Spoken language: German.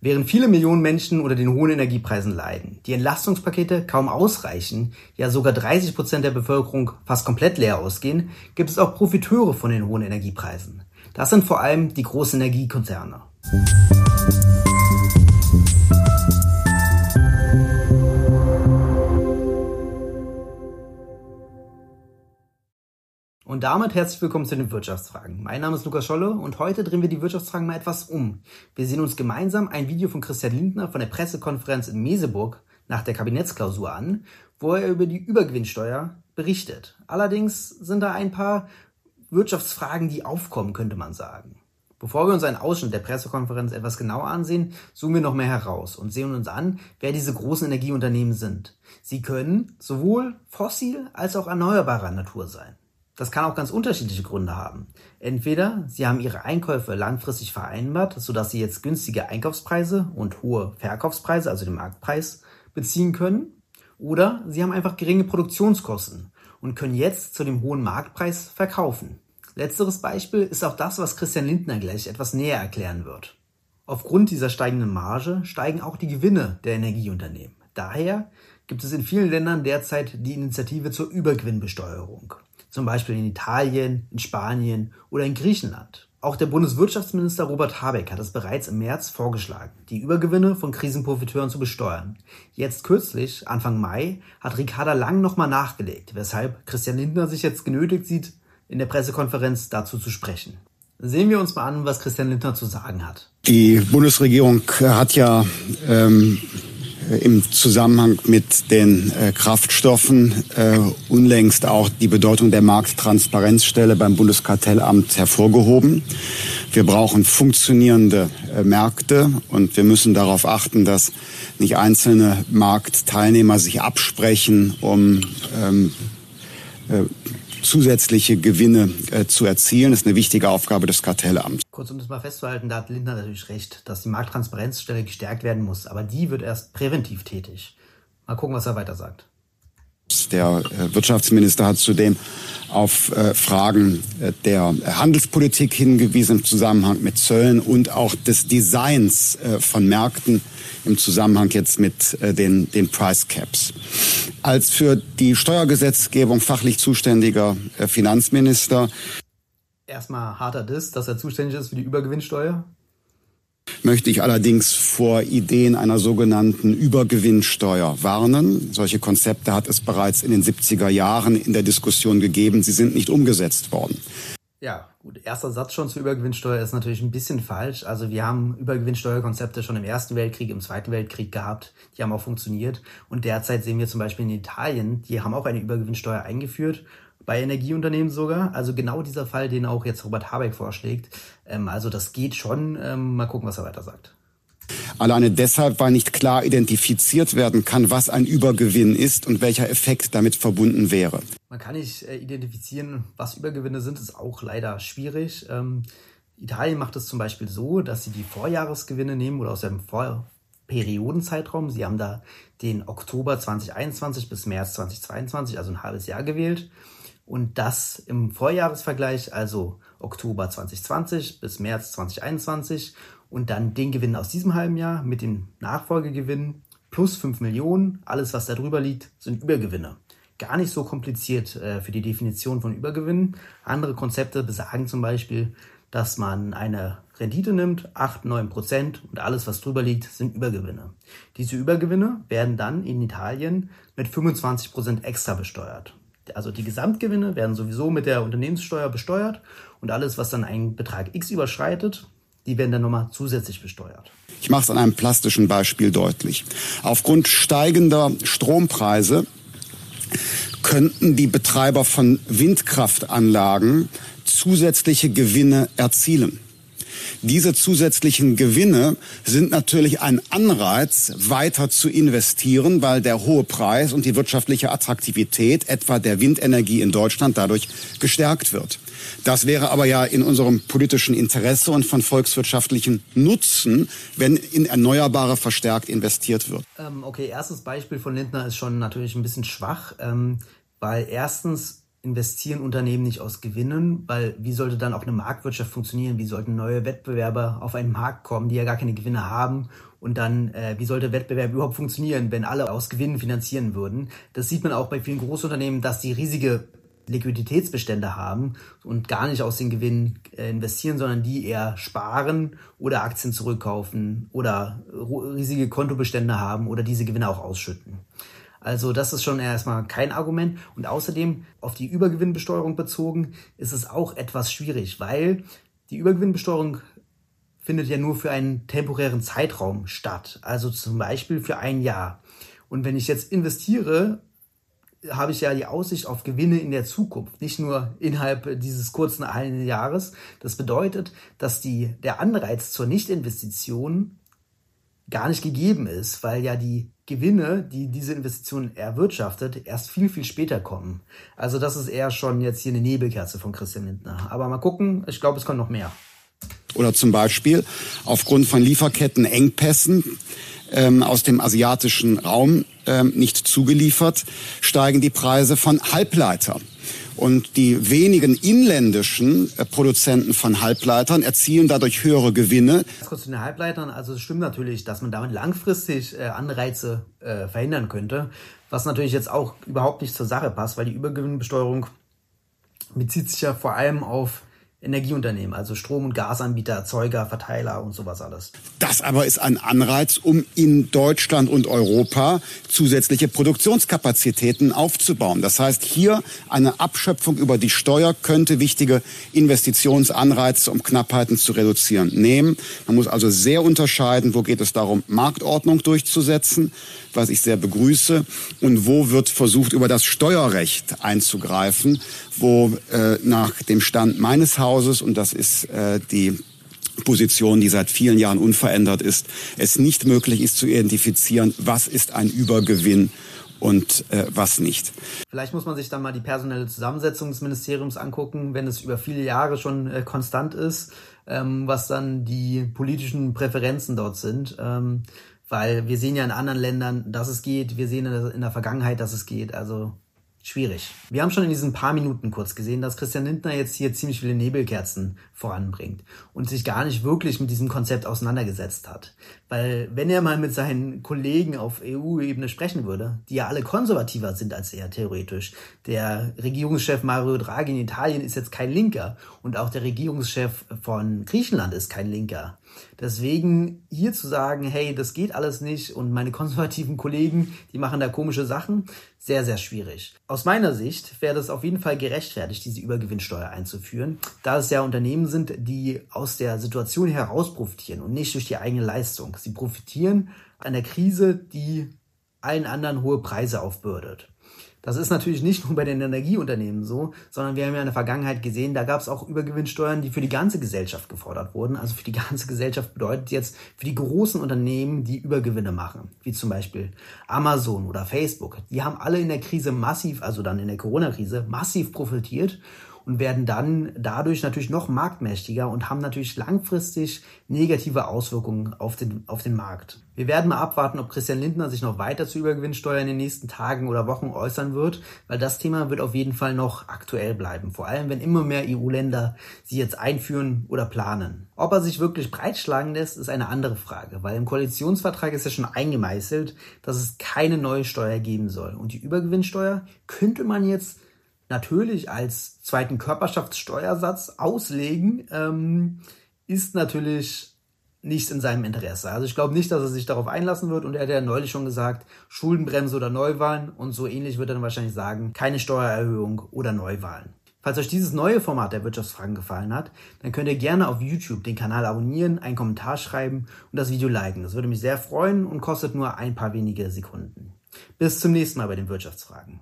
Während viele Millionen Menschen unter den hohen Energiepreisen leiden, die Entlastungspakete kaum ausreichen, ja sogar 30 Prozent der Bevölkerung fast komplett leer ausgehen, gibt es auch Profiteure von den hohen Energiepreisen. Das sind vor allem die großen Energiekonzerne. Und damit herzlich willkommen zu den Wirtschaftsfragen. Mein Name ist Lukas Scholle und heute drehen wir die Wirtschaftsfragen mal etwas um. Wir sehen uns gemeinsam ein Video von Christian Lindner von der Pressekonferenz in Meseburg nach der Kabinettsklausur an, wo er über die Übergewinnsteuer berichtet. Allerdings sind da ein paar Wirtschaftsfragen, die aufkommen, könnte man sagen. Bevor wir uns einen Ausschnitt der Pressekonferenz etwas genauer ansehen, zoomen wir noch mehr heraus und sehen uns an, wer diese großen Energieunternehmen sind. Sie können sowohl fossil als auch erneuerbarer Natur sein. Das kann auch ganz unterschiedliche Gründe haben. Entweder Sie haben Ihre Einkäufe langfristig vereinbart, sodass Sie jetzt günstige Einkaufspreise und hohe Verkaufspreise, also den Marktpreis, beziehen können. Oder Sie haben einfach geringe Produktionskosten und können jetzt zu dem hohen Marktpreis verkaufen. Letzteres Beispiel ist auch das, was Christian Lindner gleich etwas näher erklären wird. Aufgrund dieser steigenden Marge steigen auch die Gewinne der Energieunternehmen. Daher gibt es in vielen Ländern derzeit die Initiative zur Übergewinnbesteuerung zum Beispiel in Italien, in Spanien oder in Griechenland. Auch der Bundeswirtschaftsminister Robert Habeck hat es bereits im März vorgeschlagen, die Übergewinne von Krisenprofiteuren zu besteuern. Jetzt kürzlich, Anfang Mai, hat Ricarda Lang nochmal nachgelegt, weshalb Christian Lindner sich jetzt genötigt sieht, in der Pressekonferenz dazu zu sprechen. Sehen wir uns mal an, was Christian Lindner zu sagen hat. Die Bundesregierung hat ja ähm, im Zusammenhang mit den äh, Kraftstoffen äh, unlängst auch die Bedeutung der Markttransparenzstelle beim Bundeskartellamt hervorgehoben. Wir brauchen funktionierende äh, Märkte und wir müssen darauf achten, dass nicht einzelne Marktteilnehmer sich absprechen, um ähm, äh, zusätzliche Gewinne äh, zu erzielen. Ist eine wichtige Aufgabe des Kartellamts. Kurz um das mal festzuhalten, da hat Lindner natürlich recht, dass die Markttransparenzstelle gestärkt werden muss, aber die wird erst präventiv tätig. Mal gucken, was er weiter sagt. Der äh, Wirtschaftsminister hat zudem auf äh, Fragen äh, der Handelspolitik hingewiesen im Zusammenhang mit Zöllen und auch des Designs von Märkten im Zusammenhang jetzt mit den, den Price Caps. Als für die Steuergesetzgebung fachlich zuständiger Finanzminister Erstmal harter Diss, dass er zuständig ist für die Übergewinnsteuer möchte ich allerdings vor Ideen einer sogenannten Übergewinnsteuer warnen. Solche Konzepte hat es bereits in den 70er Jahren in der Diskussion gegeben. Sie sind nicht umgesetzt worden. Ja, gut. Erster Satz schon zur Übergewinnsteuer ist natürlich ein bisschen falsch. Also wir haben Übergewinnsteuerkonzepte schon im Ersten Weltkrieg, im Zweiten Weltkrieg gehabt. Die haben auch funktioniert. Und derzeit sehen wir zum Beispiel in Italien, die haben auch eine Übergewinnsteuer eingeführt bei Energieunternehmen sogar. Also genau dieser Fall, den auch jetzt Robert Habeck vorschlägt. Ähm, also das geht schon. Ähm, mal gucken, was er weiter sagt. Alleine deshalb, weil nicht klar identifiziert werden kann, was ein Übergewinn ist und welcher Effekt damit verbunden wäre. Man kann nicht äh, identifizieren, was Übergewinne sind, ist auch leider schwierig. Ähm, Italien macht es zum Beispiel so, dass sie die Vorjahresgewinne nehmen oder aus dem Vorperiodenzeitraum. Sie haben da den Oktober 2021 bis März 2022, also ein halbes Jahr gewählt und das im Vorjahresvergleich, also Oktober 2020 bis März 2021 und dann den Gewinn aus diesem halben Jahr mit dem Nachfolgegewinn plus 5 Millionen. Alles, was da drüber liegt, sind Übergewinne. Gar nicht so kompliziert äh, für die Definition von Übergewinnen. Andere Konzepte besagen zum Beispiel, dass man eine Rendite nimmt, 8, 9 Prozent und alles, was drüber liegt, sind Übergewinne. Diese Übergewinne werden dann in Italien mit 25 Prozent extra besteuert also die Gesamtgewinne werden sowieso mit der Unternehmenssteuer besteuert und alles, was dann einen Betrag X überschreitet, die werden dann nochmal zusätzlich besteuert. Ich mache es an einem plastischen Beispiel deutlich. Aufgrund steigender Strompreise könnten die Betreiber von Windkraftanlagen zusätzliche Gewinne erzielen. Diese zusätzlichen Gewinne sind natürlich ein Anreiz, weiter zu investieren, weil der hohe Preis und die wirtschaftliche Attraktivität etwa der Windenergie in Deutschland dadurch gestärkt wird. Das wäre aber ja in unserem politischen Interesse und von volkswirtschaftlichen Nutzen, wenn in Erneuerbare verstärkt investiert wird. Ähm, okay, erstes Beispiel von Lindner ist schon natürlich ein bisschen schwach, ähm, weil erstens investieren Unternehmen nicht aus Gewinnen, weil wie sollte dann auch eine Marktwirtschaft funktionieren? Wie sollten neue Wettbewerber auf einen Markt kommen, die ja gar keine Gewinne haben? Und dann, äh, wie sollte Wettbewerb überhaupt funktionieren, wenn alle aus Gewinnen finanzieren würden? Das sieht man auch bei vielen Großunternehmen, dass die riesige Liquiditätsbestände haben und gar nicht aus den Gewinnen äh, investieren, sondern die eher sparen oder Aktien zurückkaufen oder riesige Kontobestände haben oder diese Gewinne auch ausschütten. Also das ist schon erstmal kein Argument. Und außerdem auf die Übergewinnbesteuerung bezogen ist es auch etwas schwierig, weil die Übergewinnbesteuerung findet ja nur für einen temporären Zeitraum statt. Also zum Beispiel für ein Jahr. Und wenn ich jetzt investiere, habe ich ja die Aussicht auf Gewinne in der Zukunft, nicht nur innerhalb dieses kurzen einen Jahres. Das bedeutet, dass die, der Anreiz zur Nichtinvestition gar nicht gegeben ist, weil ja die Gewinne, die diese Investition erwirtschaftet, erst viel, viel später kommen. Also das ist eher schon jetzt hier eine Nebelkerze von Christian Lindner. Aber mal gucken, ich glaube, es kommt noch mehr. Oder zum Beispiel aufgrund von Lieferkettenengpässen ähm, aus dem asiatischen Raum ähm, nicht zugeliefert, steigen die Preise von Halbleiter. Und die wenigen inländischen äh, Produzenten von Halbleitern erzielen dadurch höhere Gewinne. Kurz zu den Halbleitern. Also es stimmt natürlich, dass man damit langfristig äh, Anreize äh, verhindern könnte. Was natürlich jetzt auch überhaupt nicht zur Sache passt, weil die Übergewinnbesteuerung bezieht sich ja vor allem auf Energieunternehmen, also Strom- und Gasanbieter, Erzeuger, Verteiler und sowas alles. Das aber ist ein Anreiz, um in Deutschland und Europa zusätzliche Produktionskapazitäten aufzubauen. Das heißt, hier eine Abschöpfung über die Steuer könnte wichtige Investitionsanreize, um Knappheiten zu reduzieren, nehmen. Man muss also sehr unterscheiden, wo geht es darum, Marktordnung durchzusetzen, was ich sehr begrüße, und wo wird versucht, über das Steuerrecht einzugreifen, wo äh, nach dem Stand meines Hauses, und das ist äh, die Position, die seit vielen Jahren unverändert ist, es nicht möglich ist zu identifizieren, was ist ein Übergewinn und äh, was nicht. Vielleicht muss man sich dann mal die personelle Zusammensetzung des Ministeriums angucken, wenn es über viele Jahre schon äh, konstant ist, ähm, was dann die politischen Präferenzen dort sind. Ähm, weil wir sehen ja in anderen Ländern, dass es geht, wir sehen in der Vergangenheit, dass es geht. Also schwierig. Wir haben schon in diesen paar Minuten kurz gesehen, dass Christian Lindner jetzt hier ziemlich viele Nebelkerzen voranbringt und sich gar nicht wirklich mit diesem Konzept auseinandergesetzt hat. Weil wenn er mal mit seinen Kollegen auf EU-Ebene sprechen würde, die ja alle konservativer sind als er theoretisch, der Regierungschef Mario Draghi in Italien ist jetzt kein Linker und auch der Regierungschef von Griechenland ist kein Linker. Deswegen hier zu sagen, hey, das geht alles nicht und meine konservativen Kollegen, die machen da komische Sachen, sehr, sehr schwierig. Aus meiner Sicht wäre das auf jeden Fall gerechtfertigt, diese Übergewinnsteuer einzuführen, da es ja Unternehmen sind, die aus der Situation heraus profitieren und nicht durch die eigene Leistung. Sie profitieren an der Krise, die allen anderen hohe Preise aufbürdet. Das ist natürlich nicht nur bei den Energieunternehmen so, sondern wir haben ja in der Vergangenheit gesehen, da gab es auch Übergewinnsteuern, die für die ganze Gesellschaft gefordert wurden. Also für die ganze Gesellschaft bedeutet jetzt für die großen Unternehmen, die Übergewinne machen, wie zum Beispiel Amazon oder Facebook. Die haben alle in der Krise massiv, also dann in der Corona-Krise, massiv profitiert und werden dann dadurch natürlich noch marktmächtiger und haben natürlich langfristig negative Auswirkungen auf den, auf den Markt. Wir werden mal abwarten, ob Christian Lindner sich noch weiter zu Übergewinnsteuer in den nächsten Tagen oder Wochen äußern wird, weil das Thema wird auf jeden Fall noch aktuell bleiben. Vor allem, wenn immer mehr EU-Länder sie jetzt einführen oder planen. Ob er sich wirklich breitschlagen lässt, ist eine andere Frage, weil im Koalitionsvertrag ist ja schon eingemeißelt, dass es keine neue Steuer geben soll. Und die Übergewinnsteuer könnte man jetzt natürlich als zweiten Körperschaftssteuersatz auslegen, ähm, ist natürlich nicht in seinem Interesse. Also ich glaube nicht, dass er sich darauf einlassen wird und er hat ja neulich schon gesagt, Schuldenbremse oder Neuwahlen und so ähnlich wird er dann wahrscheinlich sagen, keine Steuererhöhung oder Neuwahlen. Falls euch dieses neue Format der Wirtschaftsfragen gefallen hat, dann könnt ihr gerne auf YouTube den Kanal abonnieren, einen Kommentar schreiben und das Video liken. Das würde mich sehr freuen und kostet nur ein paar wenige Sekunden. Bis zum nächsten Mal bei den Wirtschaftsfragen.